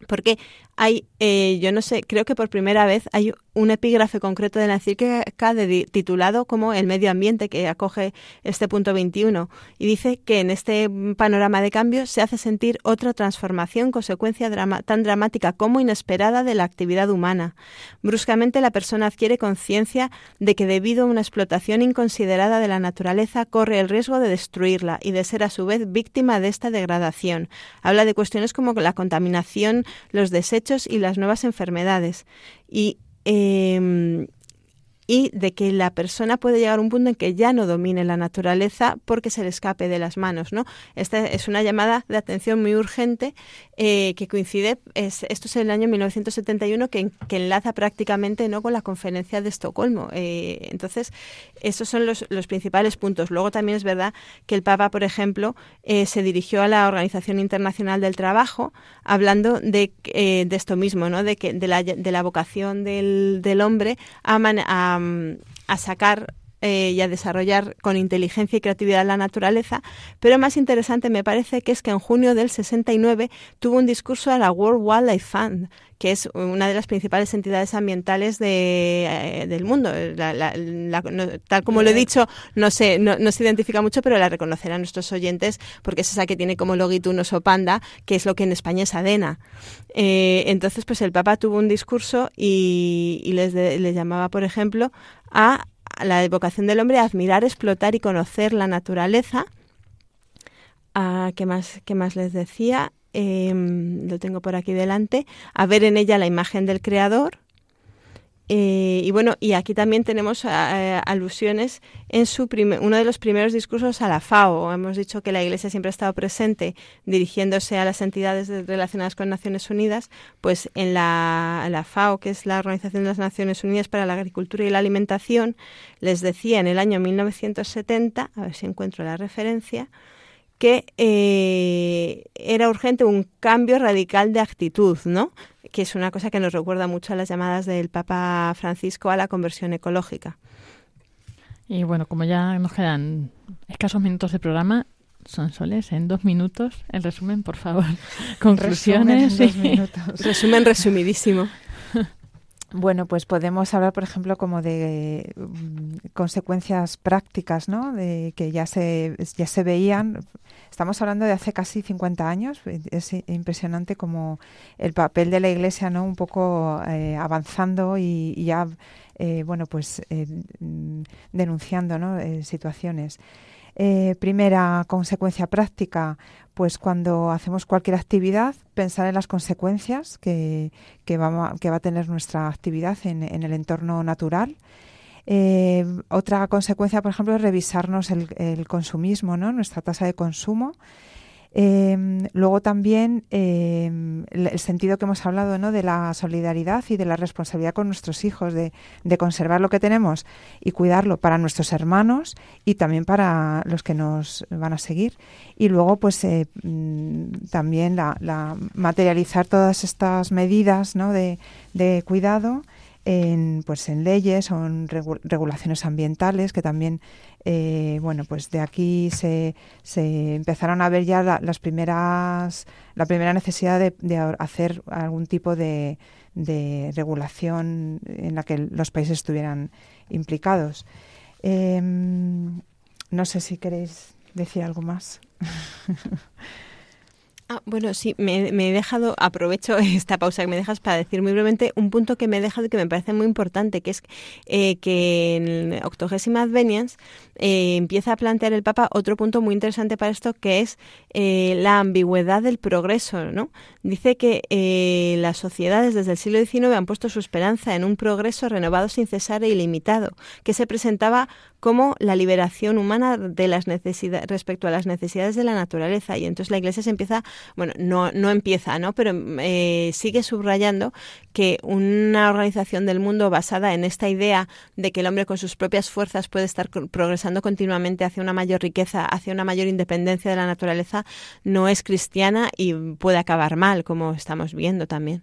Porque hay, eh, yo no sé, creo que por primera vez hay un epígrafe concreto de la encíclica titulado como El medio ambiente que acoge este punto 21 y dice que en este panorama de cambio se hace sentir otra transformación, consecuencia tan dramática como inesperada de la actividad humana. Bruscamente la persona adquiere conciencia de que debido a una explotación inconsiderada de la naturaleza corre el riesgo de destruirla y de ser a su vez víctima de esta degradación. Habla de cuestiones como la contaminación, los desechos, y las nuevas enfermedades. Y eh, y de que la persona puede llegar a un punto en que ya no domine la naturaleza porque se le escape de las manos. ¿no? Esta es una llamada de atención muy urgente eh, que coincide, es, esto es el año 1971, que, que enlaza prácticamente ¿no? con la conferencia de Estocolmo. Eh, entonces, esos son los, los, principales puntos. Luego también es verdad que el Papa, por ejemplo, eh, se dirigió a la Organización Internacional del Trabajo hablando de, de esto mismo, ¿no? de, que, de, la, de la vocación del, del hombre a, a a, sacar eh, y a desarrollar con inteligencia y creatividad la naturaleza, pero más interesante me parece que es que en junio del 69 tuvo un discurso a la World Wildlife Fund, que es una de las principales entidades ambientales de, eh, del mundo. tal como lo he dicho, no, sé, no, se identifica mucho, pero la reconocerán nuestros oyentes porque es esa que tiene como loguito un oso panda, que es lo que en España es ADENA. Eh, entonces, pues el Papa tuvo un discurso y, les, les llamaba, por ejemplo, a la vocación del hombre a admirar, explotar y conocer la naturaleza. Ah, ¿qué, más, ¿Qué más les decía? Em, lo tengo por aquí delante. A ver en ella la imagen del Creador. Eh, y bueno, y aquí también tenemos eh, alusiones en su uno de los primeros discursos a la FAO. Hemos dicho que la Iglesia siempre ha estado presente dirigiéndose a las entidades relacionadas con Naciones Unidas, pues en la, la, FAO, que es la Organización de las Naciones Unidas para la Agricultura y la Alimentación, les decía en el año 1970, a ver si encuentro la referencia, que eh, era urgente un cambio radical de actitud, ¿no? Que es una cosa que nos recuerda mucho a las llamadas del Papa Francisco a la conversión ecológica. Y bueno, como ya nos quedan escasos minutos de programa, son soles en dos minutos. El resumen, por favor. [laughs] Conclusiones. Resumen, resumen resumidísimo. [laughs] Bueno, pues podemos hablar, por ejemplo, como de mm, consecuencias prácticas, ¿no? De que ya se ya se veían. Estamos hablando de hace casi 50 años. Es impresionante como el papel de la Iglesia, ¿no? Un poco eh, avanzando y, ya, eh, bueno, pues eh, denunciando, ¿no? situaciones. primera consecuencia práctica, pues cuando hacemos cualquier actividad, pensar en las consecuencias que, que, va, que va a tener nuestra actividad en, en el entorno natural. Eh, otra consecuencia, por ejemplo, es revisarnos el, el consumismo, ¿no? nuestra tasa de consumo eh, luego también eh, el sentido que hemos hablado ¿no? de la solidaridad y de la responsabilidad con nuestros hijos, de, conservar lo que tenemos y cuidarlo para nuestros hermanos y también para los que nos van a seguir. Y luego, pues eh, mm, también la, materializar todas estas medidas ¿no? de, de cuidado en, pues en leyes o en regulaciones ambientales que también eh, bueno pues de aquí se, se empezaron a ver ya las primeras la primera necesidad de, hacer algún tipo de, de, regulación en la que los países estuvieran implicados. Em, no sé si queréis decir algo más [laughs] Ah, bueno, sí, me, he dejado, aprovecho [laughs] esta pausa que me dejas para decir muy brevemente un punto que me he dejado y que me parece muy importante, que es eh, que en Octogésima Advenience eh, empieza a plantear el Papa otro punto muy interesante para esto, que es eh, la ambigüedad del progreso. ¿no? Dice que las sociedades desde el siglo XIX han puesto su esperanza en un progreso renovado sin cesar e ilimitado, que se presentaba como la liberación humana de las necesidades respecto a las necesidades de la naturaleza y entonces la Iglesia se empieza bueno no no empieza no pero eh, sigue subrayando que una organización del mundo basada en esta idea de que el hombre con sus propias fuerzas puede estar progresando continuamente hacia una mayor riqueza hacia una mayor independencia de la naturaleza no es cristiana y puede acabar mal como estamos viendo también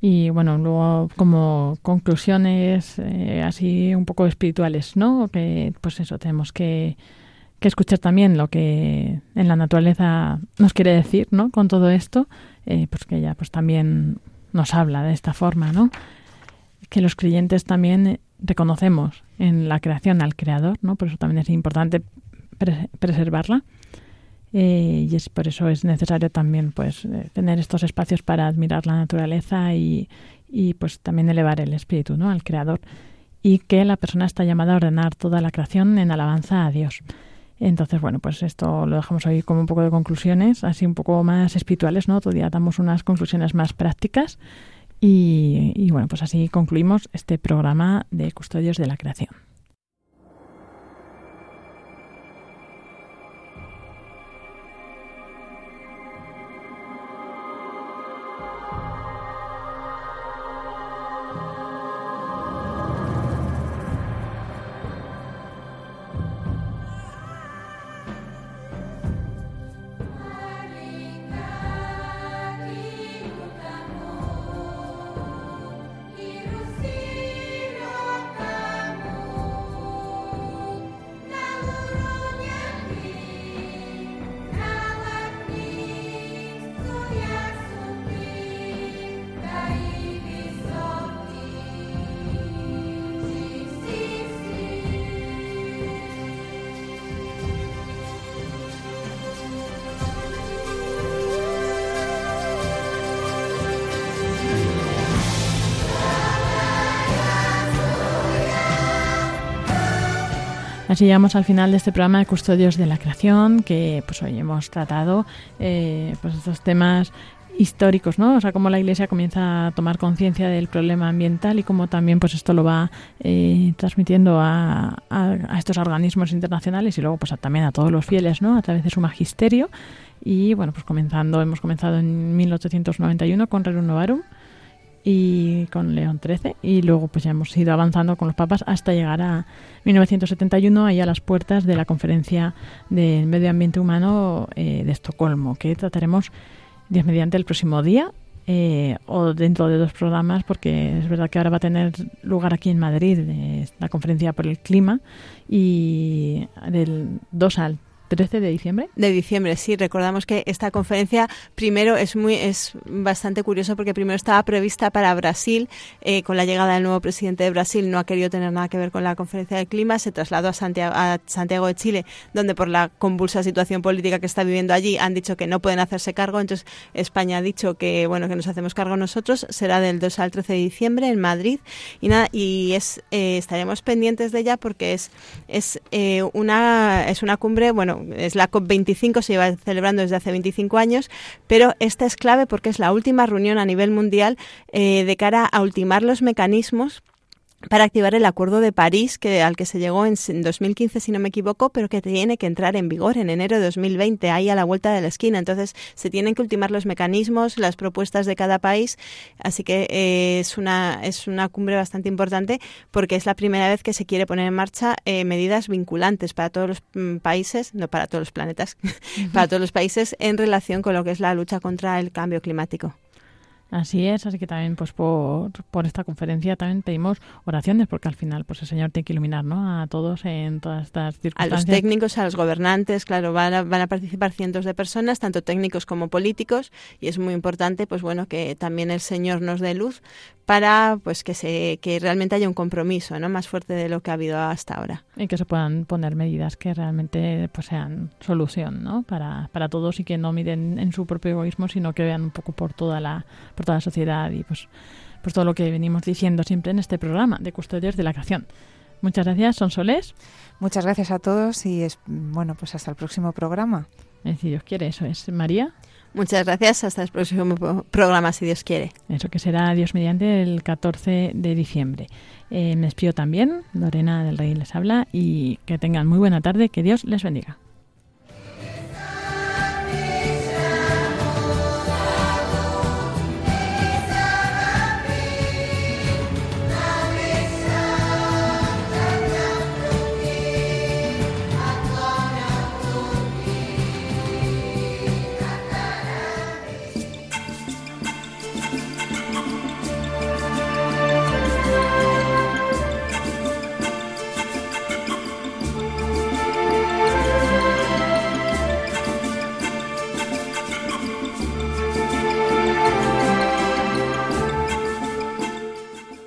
y bueno, luego como conclusiones eh, así un poco espirituales, ¿no? Que pues eso, tenemos que, que, escuchar también lo que en la naturaleza nos quiere decir, ¿no? Con todo esto, eh, pues que ella pues también nos habla de esta forma, ¿no? Que los creyentes también reconocemos en la creación al Creador, ¿no? Por eso también es importante preservarla eh, y es por eso es necesario también pues eh, tener estos espacios para admirar la naturaleza y, y pues también elevar el espíritu ¿no? al creador y que la persona está llamada a ordenar toda la creación en alabanza a Dios. Entonces, bueno, pues esto lo dejamos hoy como un poco de conclusiones, así un poco más espirituales, ¿no? Todavía damos unas conclusiones más prácticas y, y bueno, pues así concluimos este programa de Custodios de la Creación. Así llegamos al final de este programa de Custodios de la Creación, que pues hoy hemos tratado eh, pues estos temas históricos, ¿no? O sea, cómo la Iglesia comienza a tomar conciencia del problema ambiental y cómo también pues esto lo va eh, transmitiendo a, estos organismos internacionales y luego pues también a todos los fieles, ¿no? A través de su magisterio y bueno, pues comenzando, hemos comenzado en 1891 con Rerum Novarum y con León XIII y luego pues ya hemos ido avanzando con los papas hasta llegar a 1971 ahí a las puertas de la conferencia del medio ambiente humano eh, de Estocolmo que trataremos Dios mediante el próximo día eh, o dentro de dos programas porque es verdad que ahora va a tener lugar aquí en Madrid eh, la conferencia por el clima y del 2 al 13 de diciembre. De diciembre, sí. Recordamos que esta conferencia primero es muy es bastante curioso porque primero estaba prevista para Brasil. Eh, con la llegada del nuevo presidente de Brasil no ha querido tener nada que ver con la conferencia del clima. Se trasladó a Santiago, a Santiago de Chile, donde por la convulsa situación política que está viviendo allí han dicho que no pueden hacerse cargo. Entonces España ha dicho que bueno que nos hacemos cargo nosotros. Será del 2 al 13 de diciembre en Madrid y nada y es eh, estaremos pendientes de ella porque es es eh, una es una cumbre bueno es la COP25, se lleva celebrando desde hace 25 años, pero esta es clave porque es la última reunión a nivel mundial eh, de cara a ultimar los mecanismos para activar el Acuerdo de París, que, al que se llegó en 2015, si no me equivoco, pero que tiene que entrar en vigor en enero de 2020, ahí a la vuelta de la esquina. Entonces, se tienen que ultimar los mecanismos, las propuestas de cada país, así que eh, es, una, es una cumbre bastante importante porque es la primera vez que se quiere poner en marcha eh, medidas vinculantes para todos los mm, países, no para todos los planetas, [laughs] para todos los países en relación con lo que es la lucha contra el cambio climático. Así es, así que también pues por, por esta conferencia también pedimos oraciones porque al final pues el Señor tiene que iluminar ¿no? a todos en todas estas A circunstancias. los técnicos, a los gobernantes, claro, van a, van a participar cientos de personas, tanto técnicos como políticos, y es muy importante, pues bueno, que también el Señor nos dé luz para, pues que se, que realmente haya un compromiso, ¿no? Más fuerte de lo que ha habido hasta ahora. y que se puedan poner medidas que realmente pues sean solución ¿no? para, para todos y que no miren en su propio egoísmo sino que vean un poco por toda la por toda la sociedad y pues pues todo lo que venimos diciendo siempre en este programa de custodios de la creación. Muchas gracias son soles Muchas gracias a todos y es, bueno, pues hasta el próximo programa. Eh, si Dios quiere eso es. María. Muchas gracias, hasta el próximo pro- programa, si Dios quiere. eso que será Dios mediante el 14 de diciembre. Eh, me despido también. Lorena del Rey les habla y que tengan muy buena tarde que Dios les bendiga